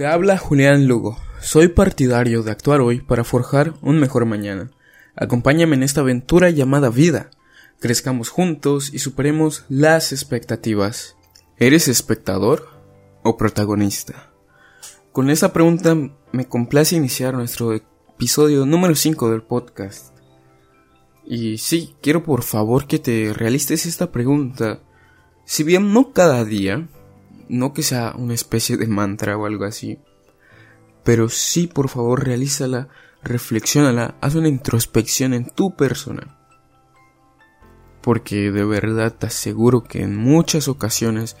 Te habla Julián Lugo. Soy partidario de actuar hoy para forjar un mejor mañana. Acompáñame en esta aventura llamada vida. Crezcamos juntos y superemos las expectativas. ¿Eres espectador o protagonista? Con esa pregunta me complace iniciar nuestro episodio número 5 del podcast. Y sí, quiero por favor que te realices esta pregunta. Si bien no cada día, no que sea una especie de mantra o algo así, pero sí por favor realízala, reflexiónala, haz una introspección en tu persona. Porque de verdad te aseguro que en muchas ocasiones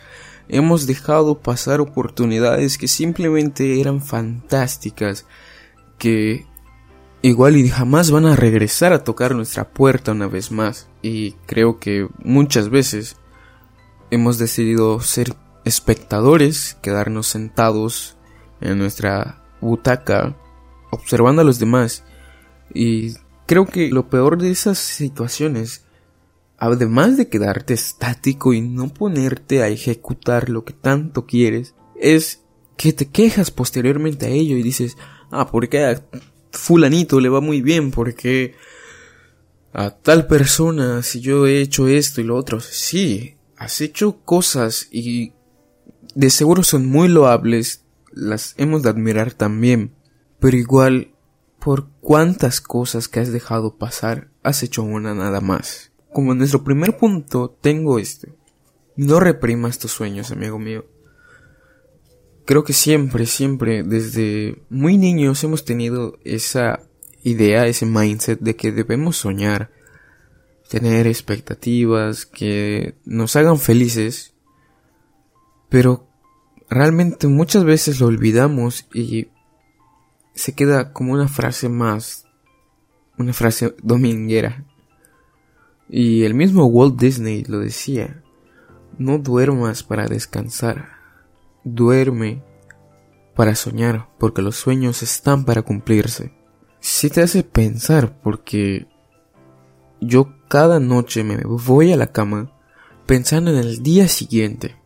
hemos dejado pasar oportunidades que simplemente eran fantásticas, que igual y jamás van a regresar a tocar nuestra puerta una vez más. Y creo que muchas veces hemos decidido ser espectadores, quedarnos sentados en nuestra butaca observando a los demás. Y creo que lo peor de esas situaciones, además de quedarte estático y no ponerte a ejecutar lo que tanto quieres, es que te quejas posteriormente a ello y dices, ah, porque a fulanito le va muy bien, porque a tal persona, si yo he hecho esto y lo otro, sí, has hecho cosas y de seguro son muy loables, las hemos de admirar también, pero igual, por cuántas cosas que has dejado pasar, has hecho una nada más. Como nuestro primer punto, tengo este. No reprimas tus sueños, amigo mío. Creo que siempre, siempre, desde muy niños hemos tenido esa idea, ese mindset de que debemos soñar, tener expectativas que nos hagan felices, pero realmente muchas veces lo olvidamos y se queda como una frase más, una frase dominguera. Y el mismo Walt Disney lo decía, no duermas para descansar, duerme para soñar, porque los sueños están para cumplirse. Si te hace pensar, porque yo cada noche me voy a la cama pensando en el día siguiente,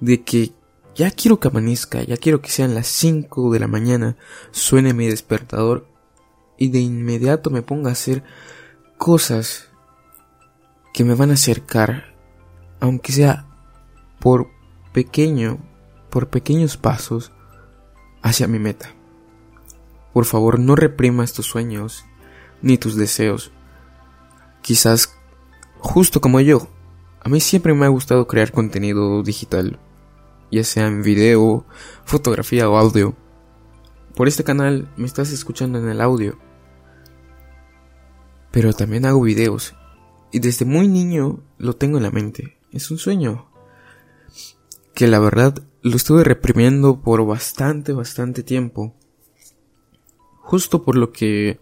de que ya quiero que amanezca, ya quiero que sean las 5 de la mañana, suene mi despertador y de inmediato me ponga a hacer cosas que me van a acercar, aunque sea por pequeño, por pequeños pasos, hacia mi meta. Por favor, no reprimas tus sueños ni tus deseos. Quizás, justo como yo, a mí siempre me ha gustado crear contenido digital ya sea en video, fotografía o audio. Por este canal me estás escuchando en el audio. Pero también hago videos. Y desde muy niño lo tengo en la mente. Es un sueño. Que la verdad lo estuve reprimiendo por bastante, bastante tiempo. Justo por lo que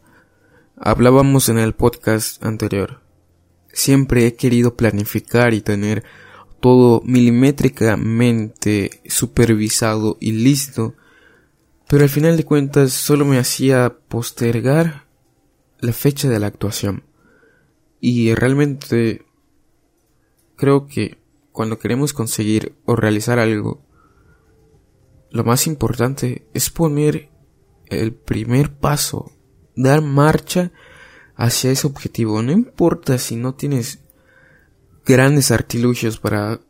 hablábamos en el podcast anterior. Siempre he querido planificar y tener todo milimétricamente supervisado y listo, pero al final de cuentas solo me hacía postergar la fecha de la actuación. Y realmente creo que cuando queremos conseguir o realizar algo, lo más importante es poner el primer paso, dar marcha hacia ese objetivo. No importa si no tienes grandes artilugios para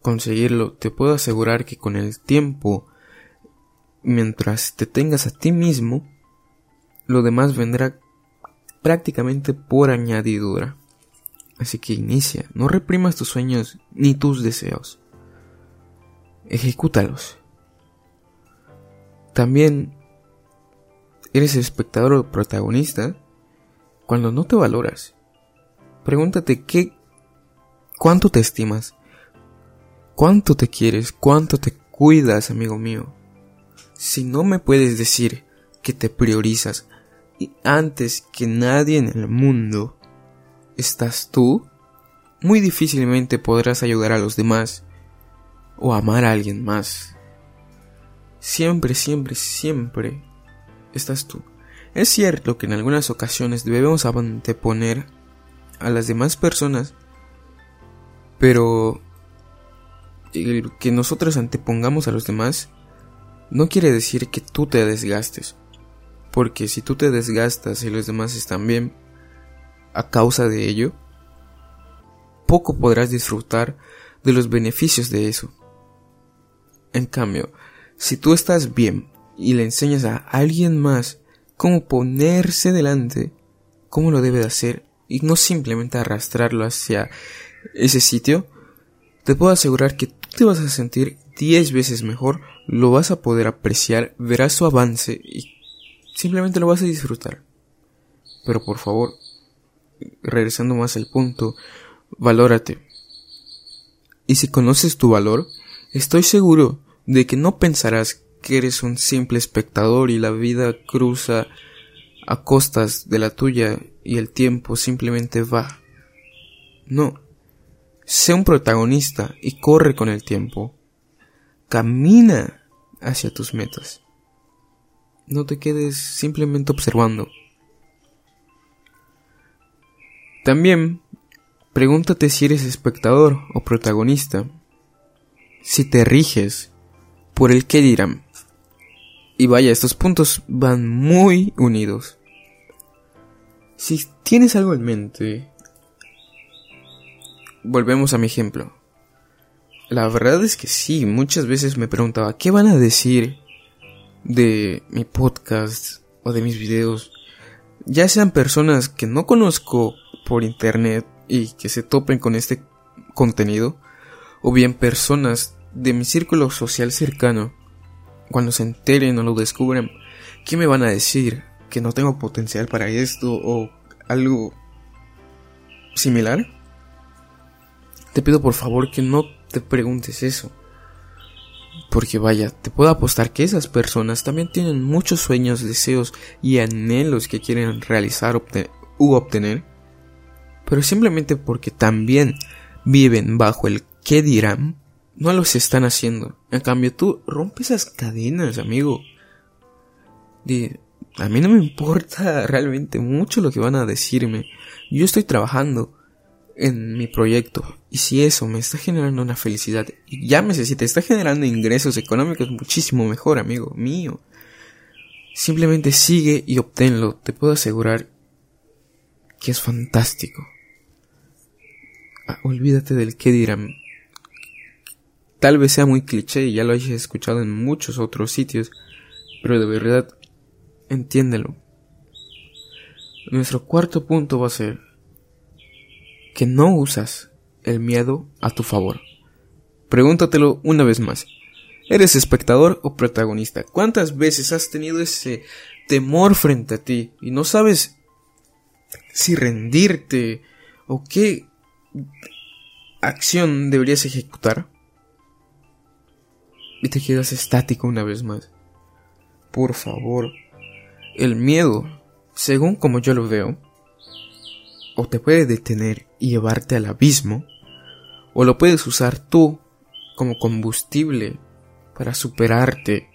conseguirlo, te puedo asegurar que con el tiempo, mientras te tengas a ti mismo, lo demás vendrá prácticamente por añadidura. Así que inicia, no reprimas tus sueños ni tus deseos. Ejecútalos. También eres espectador o protagonista cuando no te valoras. Pregúntate qué ¿Cuánto te estimas? ¿Cuánto te quieres? ¿Cuánto te cuidas, amigo mío? Si no me puedes decir que te priorizas y antes que nadie en el mundo estás tú, muy difícilmente podrás ayudar a los demás o amar a alguien más. Siempre, siempre, siempre estás tú. Es cierto que en algunas ocasiones debemos anteponer a las demás personas pero el que nosotros antepongamos a los demás no quiere decir que tú te desgastes. Porque si tú te desgastas y los demás están bien, a causa de ello, poco podrás disfrutar de los beneficios de eso. En cambio, si tú estás bien y le enseñas a alguien más cómo ponerse delante, cómo lo debe de hacer, y no simplemente arrastrarlo hacia ese sitio, te puedo asegurar que tú te vas a sentir 10 veces mejor, lo vas a poder apreciar, verás su avance y simplemente lo vas a disfrutar. Pero por favor, regresando más al punto, valórate. Y si conoces tu valor, estoy seguro de que no pensarás que eres un simple espectador y la vida cruza a costas de la tuya y el tiempo simplemente va. No. Sé un protagonista y corre con el tiempo. Camina hacia tus metas. No te quedes simplemente observando. También pregúntate si eres espectador o protagonista. Si te riges por el que dirán. Y vaya, estos puntos van muy unidos. Si tienes algo en mente, volvemos a mi ejemplo. La verdad es que sí, muchas veces me preguntaba, ¿qué van a decir de mi podcast o de mis videos? Ya sean personas que no conozco por internet y que se topen con este contenido, o bien personas de mi círculo social cercano, cuando se enteren o lo descubran, ¿qué me van a decir? ¿Que no tengo potencial para esto o algo similar? Te pido por favor que no te preguntes eso. Porque vaya, te puedo apostar que esas personas también tienen muchos sueños, deseos y anhelos que quieren realizar u obtener. Pero simplemente porque también viven bajo el qué dirán, no los están haciendo. En cambio, tú rompes esas cadenas, amigo. a mí no me importa realmente mucho lo que van a decirme. Yo estoy trabajando en mi proyecto. Y si eso me está generando una felicidad, y llámese, si te está generando ingresos económicos, muchísimo mejor, amigo mío. Simplemente sigue y obténlo. Te puedo asegurar que es fantástico. Ah, olvídate del qué dirán. Tal vez sea muy cliché y ya lo hayas escuchado en muchos otros sitios, pero de verdad, entiéndelo. Nuestro cuarto punto va a ser que no usas el miedo a tu favor. Pregúntatelo una vez más. ¿Eres espectador o protagonista? ¿Cuántas veces has tenido ese temor frente a ti y no sabes si rendirte o qué acción deberías ejecutar? Y te quedas estático una vez más. Por favor, el miedo, según como yo lo veo, o te puede detener y llevarte al abismo, o lo puedes usar tú como combustible para superarte.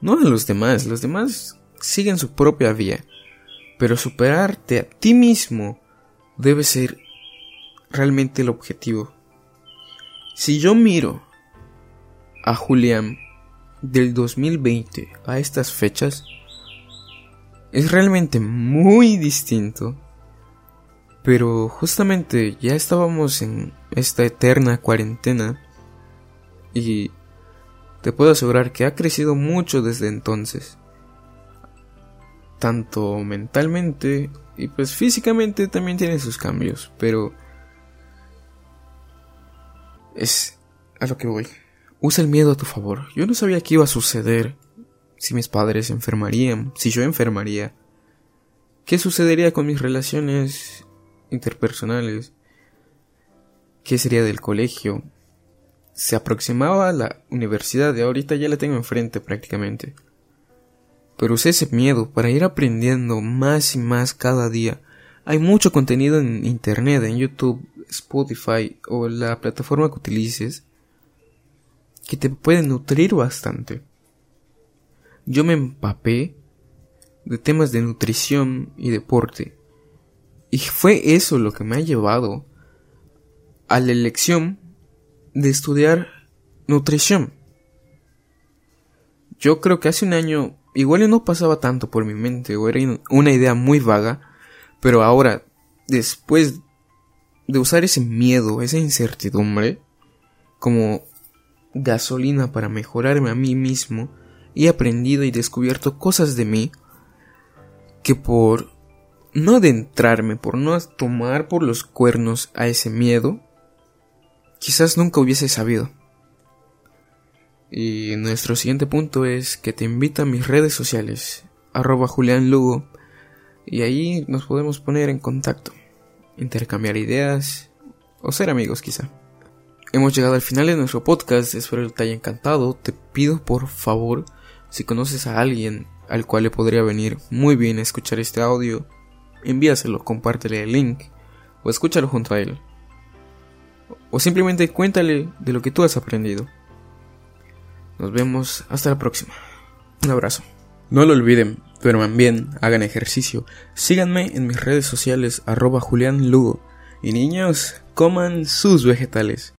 No a los demás, los demás siguen su propia vía, pero superarte a ti mismo debe ser realmente el objetivo. Si yo miro a Julián del 2020 a estas fechas, es realmente muy distinto pero justamente ya estábamos en esta eterna cuarentena y te puedo asegurar que ha crecido mucho desde entonces. Tanto mentalmente y pues físicamente también tiene sus cambios, pero es a lo que voy. Usa el miedo a tu favor. Yo no sabía qué iba a suceder si mis padres enfermarían, si yo enfermaría. ¿Qué sucedería con mis relaciones interpersonales, qué sería del colegio. Se aproximaba a la universidad y ahorita ya la tengo enfrente prácticamente. Pero usé ese miedo para ir aprendiendo más y más cada día. Hay mucho contenido en internet, en YouTube, Spotify o la plataforma que utilices que te puede nutrir bastante. Yo me empapé de temas de nutrición y deporte y fue eso lo que me ha llevado a la elección de estudiar nutrición. yo creo que hace un año igual no pasaba tanto por mi mente o era una idea muy vaga, pero ahora, después de usar ese miedo, esa incertidumbre, como gasolina para mejorarme a mí mismo, he aprendido y descubierto cosas de mí que por no adentrarme, por no tomar por los cuernos a ese miedo, quizás nunca hubiese sabido. Y nuestro siguiente punto es que te invito a mis redes sociales, arroba Julián Lugo, y ahí nos podemos poner en contacto, intercambiar ideas o ser amigos quizá. Hemos llegado al final de nuestro podcast, espero que te haya encantado, te pido por favor, si conoces a alguien al cual le podría venir muy bien escuchar este audio, envíaselo, compártele el link o escúchalo junto a él. O simplemente cuéntale de lo que tú has aprendido. Nos vemos hasta la próxima. Un abrazo. No lo olviden, duerman bien, hagan ejercicio, síganme en mis redes sociales arroba Julián Lugo y niños, coman sus vegetales.